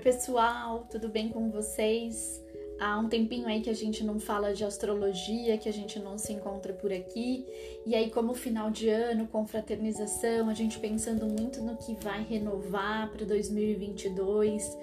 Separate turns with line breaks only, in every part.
pessoal, tudo bem com vocês? Há um tempinho aí que a gente não fala de astrologia, que a gente não se encontra por aqui. E aí, como final de ano, confraternização, a gente pensando muito no que vai renovar para 2022.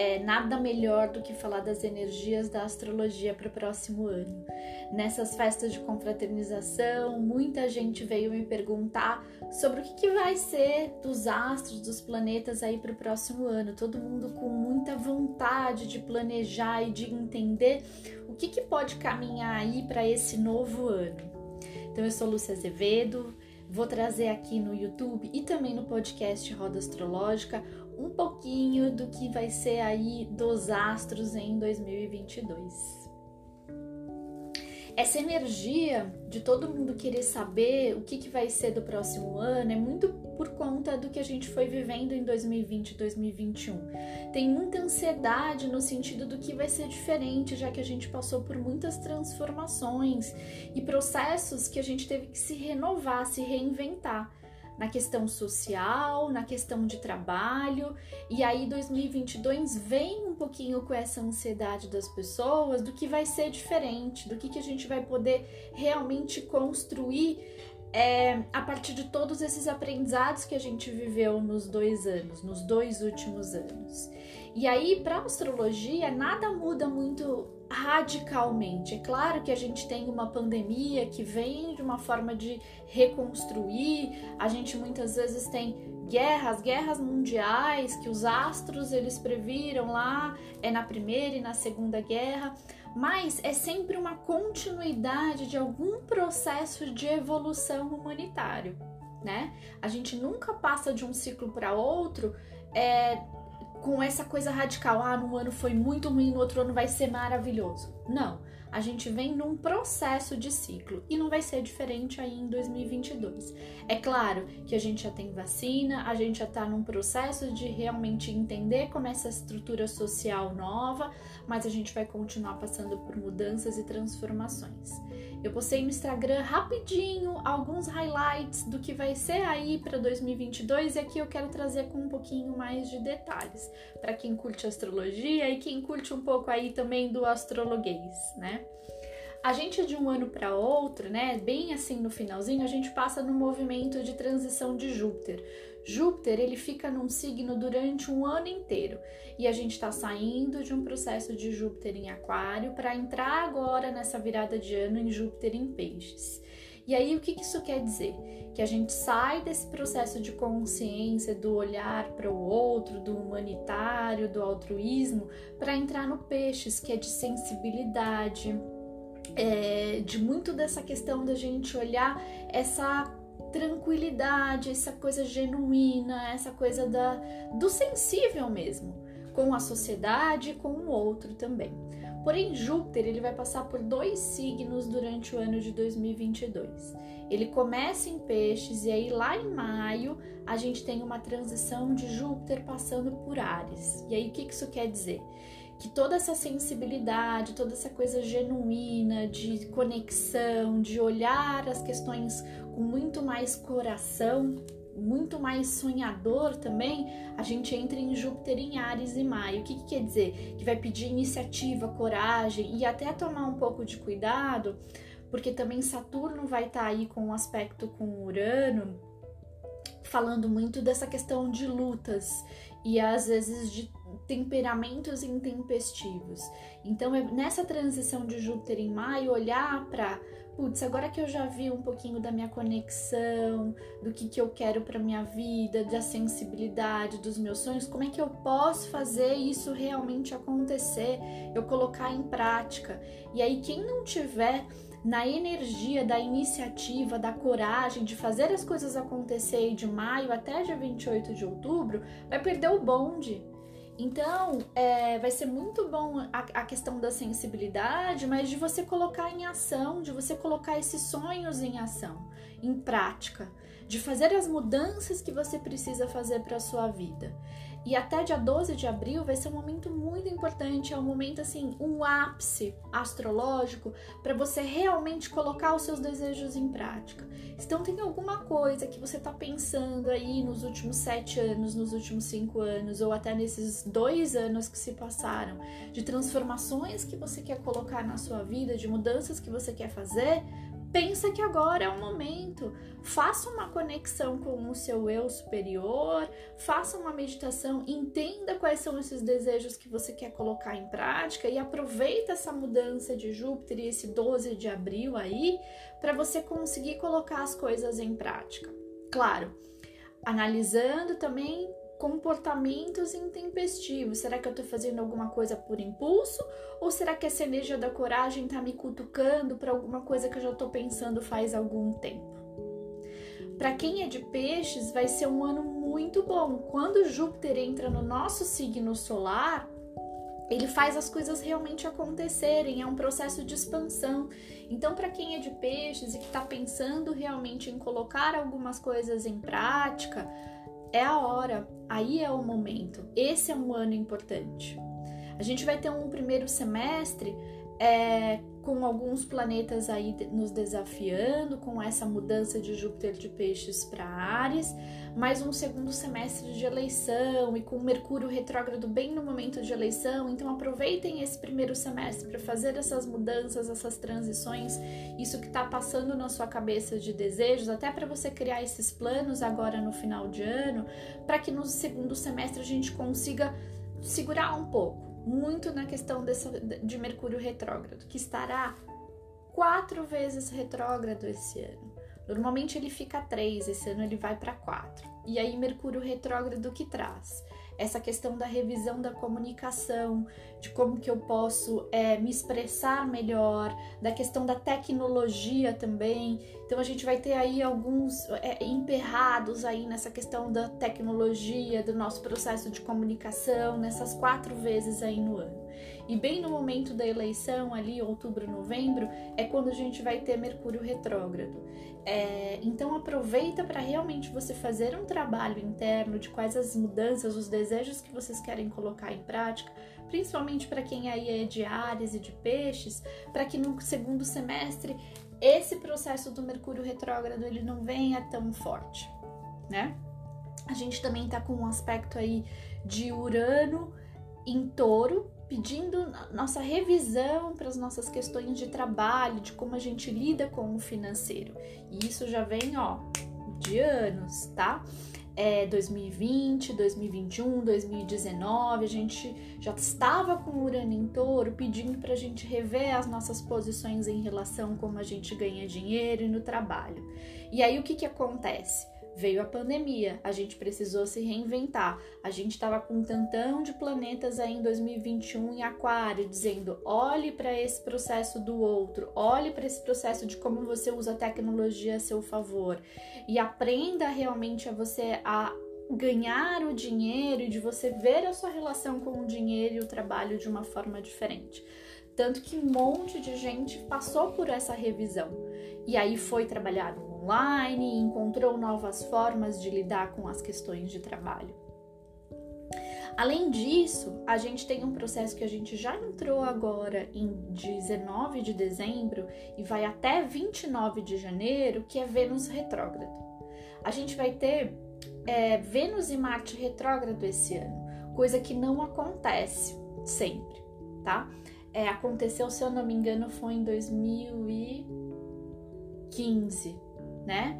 É nada melhor do que falar das energias da astrologia para o próximo ano. Nessas festas de confraternização, muita gente veio me perguntar sobre o que, que vai ser dos astros, dos planetas aí para o próximo ano. Todo mundo com muita vontade de planejar e de entender o que, que pode caminhar aí para esse novo ano. Então, eu sou Lúcia Azevedo, vou trazer aqui no YouTube e também no podcast Roda Astrológica um pouquinho do que vai ser aí dos astros em 2022 essa energia de todo mundo querer saber o que, que vai ser do próximo ano é muito por conta do que a gente foi vivendo em 2020 e 2021. Tem muita ansiedade no sentido do que vai ser diferente, já que a gente passou por muitas transformações e processos que a gente teve que se renovar, se reinventar na questão social, na questão de trabalho, e aí 2022 vem um pouquinho com essa ansiedade das pessoas do que vai ser diferente, do que, que a gente vai poder realmente construir é, a partir de todos esses aprendizados que a gente viveu nos dois anos, nos dois últimos anos. E aí, para astrologia, nada muda muito radicalmente. É claro que a gente tem uma pandemia que vem de uma forma de reconstruir, a gente muitas vezes tem guerras, guerras mundiais que os astros eles previram lá é na primeira e na segunda guerra, mas é sempre uma continuidade de algum processo de evolução humanitário, né? A gente nunca passa de um ciclo para outro é, com essa coisa radical, ah, num ano foi muito ruim, no outro ano vai ser maravilhoso. Não, a gente vem num processo de ciclo e não vai ser diferente aí em 2022. É claro que a gente já tem vacina, a gente já está num processo de realmente entender como é essa estrutura social nova, mas a gente vai continuar passando por mudanças e transformações. Eu postei no Instagram rapidinho alguns highlights do que vai ser aí para 2022 e aqui eu quero trazer com um pouquinho mais de detalhes para quem curte astrologia e quem curte um pouco aí também do astrologuês, né? A gente de um ano para outro, né, bem assim no finalzinho, a gente passa no movimento de transição de Júpiter. Júpiter ele fica num signo durante um ano inteiro e a gente está saindo de um processo de Júpiter em Aquário para entrar agora nessa virada de ano em Júpiter em Peixes. E aí o que isso quer dizer? Que a gente sai desse processo de consciência, do olhar para o outro, do humanitário, do altruísmo, para entrar no Peixes, que é de sensibilidade, é, de muito dessa questão da gente olhar essa tranquilidade, essa coisa genuína, essa coisa da, do sensível mesmo, com a sociedade e com o outro também. Porém, Júpiter ele vai passar por dois signos durante o ano de 2022. Ele começa em Peixes e aí lá em maio a gente tem uma transição de Júpiter passando por Ares. E aí o que isso quer dizer? que toda essa sensibilidade, toda essa coisa genuína de conexão, de olhar as questões com muito mais coração, muito mais sonhador também, a gente entra em Júpiter em Ares e Maio. O que, que quer dizer? Que vai pedir iniciativa, coragem e até tomar um pouco de cuidado, porque também Saturno vai estar tá aí com um aspecto com Urano, falando muito dessa questão de lutas e às vezes de temperamentos intempestivos. Então, é nessa transição de Júpiter em maio, olhar para, putz, agora que eu já vi um pouquinho da minha conexão, do que, que eu quero para minha vida, da sensibilidade, dos meus sonhos, como é que eu posso fazer isso realmente acontecer, eu colocar em prática. E aí, quem não tiver na energia da iniciativa, da coragem de fazer as coisas acontecer de maio até dia 28 de outubro, vai perder o bonde então, é, vai ser muito bom a, a, questão da sensibilidade, mas de você colocar em ação, de você colocar esses sonhos em ação, em prática, de fazer as mudanças que você precisa fazer para a sua vida. E até dia 12 de abril vai ser um momento muito importante, é um momento assim, um ápice astrológico para você realmente colocar os seus desejos em prática. Então tem alguma coisa que você está pensando aí nos últimos sete anos, nos últimos cinco anos, ou até nesses dois anos que se passaram, de transformações que você quer colocar na sua vida, de mudanças que você quer fazer, pensa que agora é o momento. Faça uma conexão com o seu eu superior, faça uma meditação, entenda quais são esses desejos que você quer colocar em prática e aproveita essa mudança de Júpiter e esse 12 de abril aí para você conseguir colocar as coisas em prática. Claro, analisando também comportamentos intempestivos. Será que eu tô fazendo alguma coisa por impulso? Ou será que essa energia da coragem tá me cutucando para alguma coisa que eu já tô pensando faz algum tempo? Para quem é de peixes, vai ser um ano muito bom. Quando Júpiter entra no nosso signo solar, ele faz as coisas realmente acontecerem, é um processo de expansão. Então, para quem é de peixes e que está pensando realmente em colocar algumas coisas em prática, é a hora, aí é o momento. Esse é um ano importante. A gente vai ter um primeiro semestre é, com alguns planetas aí nos desafiando, com essa mudança de Júpiter de Peixes para Ares, mais um segundo semestre de eleição e com Mercúrio retrógrado bem no momento de eleição. Então aproveitem esse primeiro semestre para fazer essas mudanças, essas transições, isso que está passando na sua cabeça de desejos, até para você criar esses planos agora no final de ano, para que no segundo semestre a gente consiga segurar um pouco muito na questão dessa, de Mercúrio retrógrado, que estará quatro vezes retrógrado esse ano. Normalmente ele fica três, esse ano ele vai para quatro. E aí Mercúrio retrógrado que traz essa questão da revisão da comunicação, de como que eu posso é, me expressar melhor, da questão da tecnologia também. Então a gente vai ter aí alguns é, emperrados aí nessa questão da tecnologia, do nosso processo de comunicação, nessas quatro vezes aí no ano. E bem no momento da eleição, ali, outubro, novembro, é quando a gente vai ter Mercúrio retrógrado. É, então aproveita para realmente você fazer um trabalho interno de quais as mudanças, os desejos que vocês querem colocar em prática, principalmente para quem aí é de Ares e de Peixes, para que no segundo semestre esse processo do Mercúrio retrógrado ele não venha tão forte, né? A gente também está com um aspecto aí de Urano em Touro, pedindo nossa revisão para as nossas questões de trabalho, de como a gente lida com o financeiro. E isso já vem, ó, de anos, tá? É 2020, 2021, 2019, a gente já estava com o Urano em touro pedindo para a gente rever as nossas posições em relação a como a gente ganha dinheiro e no trabalho. E aí o que, que acontece? Veio a pandemia, a gente precisou se reinventar. A gente estava com um tantão de planetas aí em 2021 em Aquário, dizendo: olhe para esse processo do outro, olhe para esse processo de como você usa a tecnologia a seu favor e aprenda realmente a você a ganhar o dinheiro e de você ver a sua relação com o dinheiro e o trabalho de uma forma diferente. Tanto que um monte de gente passou por essa revisão e aí foi trabalhar online, encontrou novas formas de lidar com as questões de trabalho. Além disso, a gente tem um processo que a gente já entrou agora em 19 de dezembro e vai até 29 de janeiro, que é Vênus retrógrado. A gente vai ter é, Vênus e Marte retrógrado esse ano, coisa que não acontece sempre, tá? É, aconteceu, se eu não me engano, foi em 2015 né?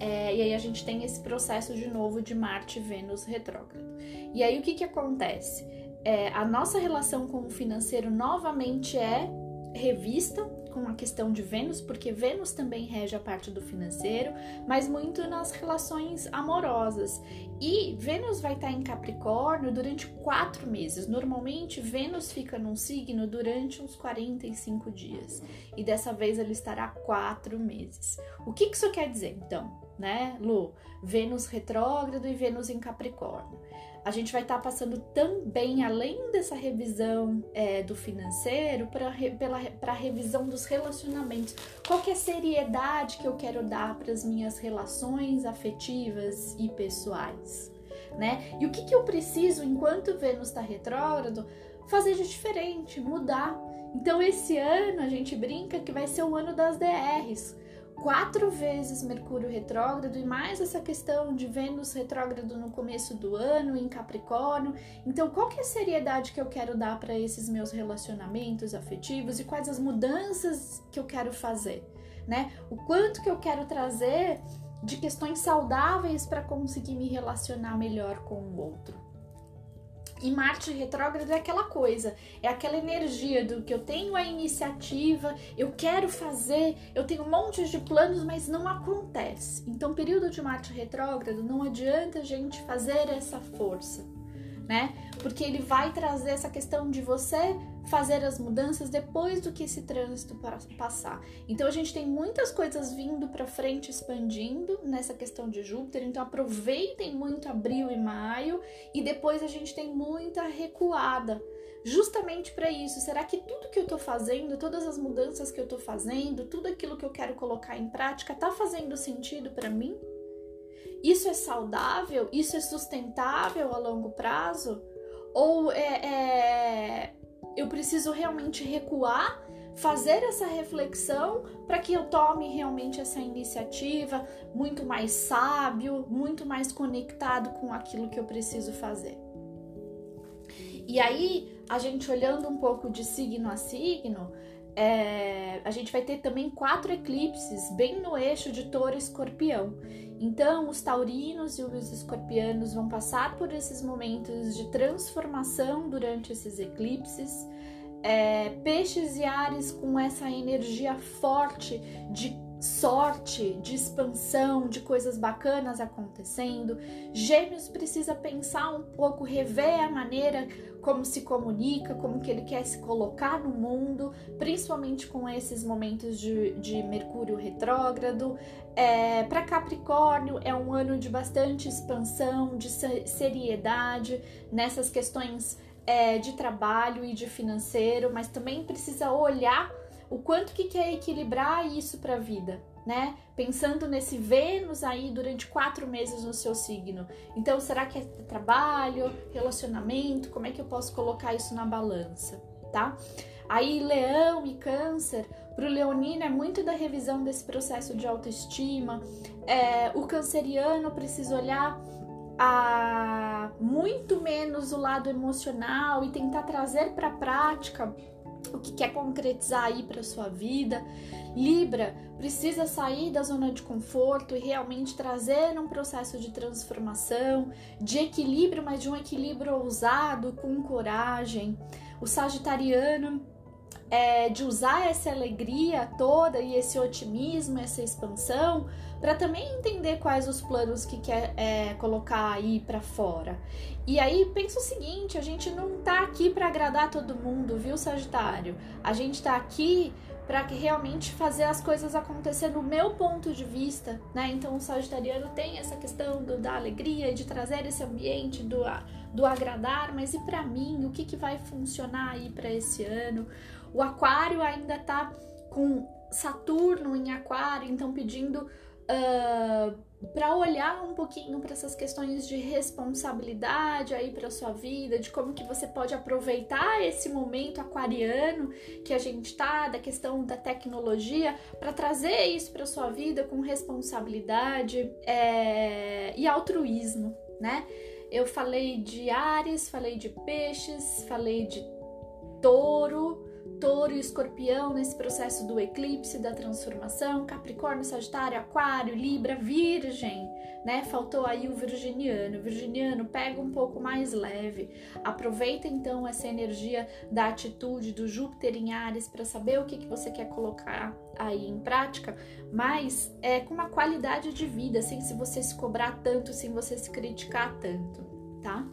É, e aí a gente tem esse processo de novo de Marte Vênus retrógrado. E aí o que que acontece? É, a nossa relação com o financeiro novamente é revista com a questão de Vênus, porque Vênus também rege a parte do financeiro, mas muito nas relações amorosas. E Vênus vai estar em Capricórnio durante quatro meses. Normalmente, Vênus fica num signo durante uns 45 dias. E dessa vez ele estará quatro meses. O que isso quer dizer, então? Né, Lu? Vênus retrógrado e Vênus em Capricórnio a gente vai estar tá passando também, além dessa revisão é, do financeiro, para a revisão dos relacionamentos. Qual que é a seriedade que eu quero dar para as minhas relações afetivas e pessoais? né? E o que, que eu preciso, enquanto Vênus está retrógrado, fazer de diferente, mudar. Então, esse ano a gente brinca que vai ser o ano das DRs quatro vezes Mercúrio retrógrado e mais essa questão de Vênus retrógrado no começo do ano em Capricórnio. Então, qual que é a seriedade que eu quero dar para esses meus relacionamentos afetivos e quais as mudanças que eu quero fazer, né? O quanto que eu quero trazer de questões saudáveis para conseguir me relacionar melhor com o outro. E Marte retrógrado é aquela coisa, é aquela energia do que eu tenho a iniciativa, eu quero fazer, eu tenho um monte de planos, mas não acontece. Então, período de Marte retrógrado, não adianta a gente fazer essa força né? Porque ele vai trazer essa questão de você fazer as mudanças depois do que esse trânsito passar. Então a gente tem muitas coisas vindo para frente expandindo nessa questão de Júpiter, então aproveitem muito abril e maio e depois a gente tem muita recuada. Justamente para isso, será que tudo que eu tô fazendo, todas as mudanças que eu tô fazendo, tudo aquilo que eu quero colocar em prática tá fazendo sentido para mim? Isso é saudável? Isso é sustentável a longo prazo? Ou é, é eu preciso realmente recuar, fazer essa reflexão para que eu tome realmente essa iniciativa muito mais sábio, muito mais conectado com aquilo que eu preciso fazer? E aí, a gente olhando um pouco de signo a signo, é, a gente vai ter também quatro eclipses bem no eixo de touro e escorpião. Então, os taurinos e os escorpianos vão passar por esses momentos de transformação durante esses eclipses. É, peixes e ares com essa energia forte de sorte, de expansão, de coisas bacanas acontecendo. Gêmeos precisa pensar um pouco, rever a maneira como se comunica, como que ele quer se colocar no mundo, principalmente com esses momentos de, de Mercúrio retrógrado. É, Para Capricórnio é um ano de bastante expansão, de seriedade nessas questões é, de trabalho e de financeiro, mas também precisa olhar o quanto que quer equilibrar isso para a vida, né? Pensando nesse Vênus aí durante quatro meses no seu signo. Então, será que é trabalho, relacionamento? Como é que eu posso colocar isso na balança, tá? Aí, Leão e Câncer, para o Leonino é muito da revisão desse processo de autoestima. É, o canceriano precisa olhar a muito menos o lado emocional e tentar trazer para a prática o que quer concretizar aí para sua vida. Libra precisa sair da zona de conforto e realmente trazer um processo de transformação, de equilíbrio, mas de um equilíbrio ousado, com coragem. O Sagitariano é, de usar essa alegria toda e esse otimismo, essa expansão, para também entender quais os planos que quer é, colocar aí para fora. E aí pensa o seguinte: a gente não tá aqui para agradar todo mundo, viu, Sagitário? A gente tá aqui para realmente fazer as coisas acontecer no meu ponto de vista, né? Então o sagitariano tem essa questão do, da alegria de trazer esse ambiente do, do agradar, mas e para mim, o que, que vai funcionar aí para esse ano? O Aquário ainda tá com Saturno em Aquário, então pedindo uh, ah, para olhar um pouquinho para essas questões de responsabilidade aí para sua vida, de como que você pode aproveitar esse momento aquariano que a gente tá, da questão da tecnologia, para trazer isso para sua vida com responsabilidade é, e altruísmo, né? Eu falei de Ares, falei de Peixes, falei de Touro touro e escorpião nesse processo do eclipse, da transformação, Capricórnio, Sagitário, Aquário, Libra, Virgem, né? Faltou aí o virginiano. Virginiano pega um pouco mais leve. Aproveita então essa energia da atitude do Júpiter em Ares para saber o que, que você quer colocar aí em prática, mas é com uma qualidade de vida, sem se você se cobrar tanto, sem você se criticar tanto, tá?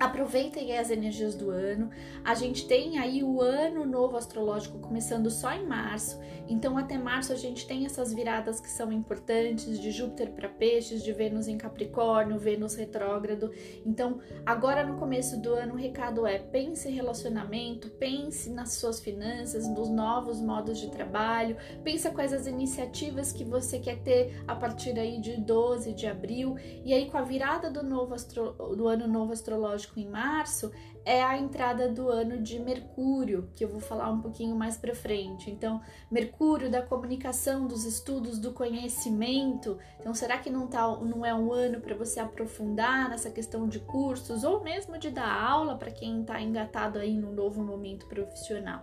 Aproveitem as energias do ano. A gente tem aí o ano novo astrológico começando só em março. Então, até março, a gente tem essas viradas que são importantes de Júpiter para Peixes, de Vênus em Capricórnio, Vênus retrógrado. Então, agora no começo do ano, o recado é: pense em relacionamento, pense nas suas finanças, nos novos modos de trabalho, pense quais as iniciativas que você quer ter a partir aí de 12 de abril. E aí, com a virada do, novo astro... do ano novo astrológico em março é a entrada do ano de Mercúrio, que eu vou falar um pouquinho mais para frente. Então, Mercúrio da comunicação, dos estudos, do conhecimento. Então, será que não, tá, não é um ano para você aprofundar nessa questão de cursos ou mesmo de dar aula para quem está engatado aí num novo momento profissional?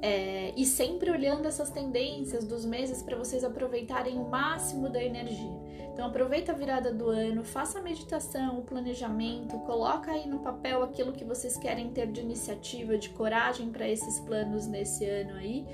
É, e sempre olhando essas tendências dos meses para vocês aproveitarem o máximo da energia. Então aproveita a virada do ano, faça a meditação, o planejamento, coloca aí no papel aquilo que vocês querem ter de iniciativa, de coragem para esses planos nesse ano aí.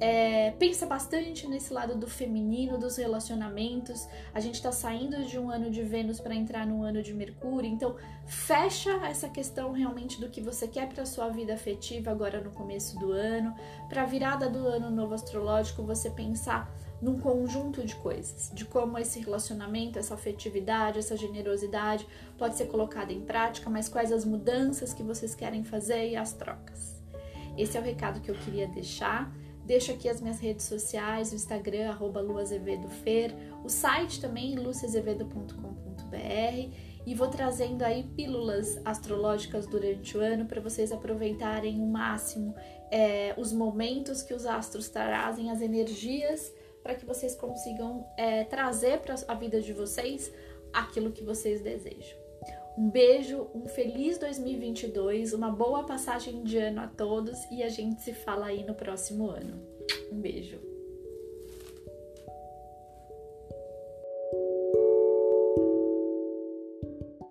É, pensa bastante nesse lado do feminino, dos relacionamentos. A gente está saindo de um ano de Vênus para entrar num ano de Mercúrio, então fecha essa questão realmente do que você quer para sua vida afetiva agora no começo do ano. Para a virada do ano novo astrológico, você pensar num conjunto de coisas, de como esse relacionamento, essa afetividade, essa generosidade pode ser colocada em prática, mas quais as mudanças que vocês querem fazer e as trocas. Esse é o recado que eu queria deixar. Deixo aqui as minhas redes sociais, o Instagram, arroba luazevedofer, o site também, luciazevedo.com.br e vou trazendo aí pílulas astrológicas durante o ano para vocês aproveitarem o máximo é, os momentos que os astros trazem, as energias, para que vocês consigam é, trazer para a vida de vocês aquilo que vocês desejam. Um beijo, um feliz 2022, uma boa passagem de ano a todos e a gente se fala aí no próximo ano. Um beijo.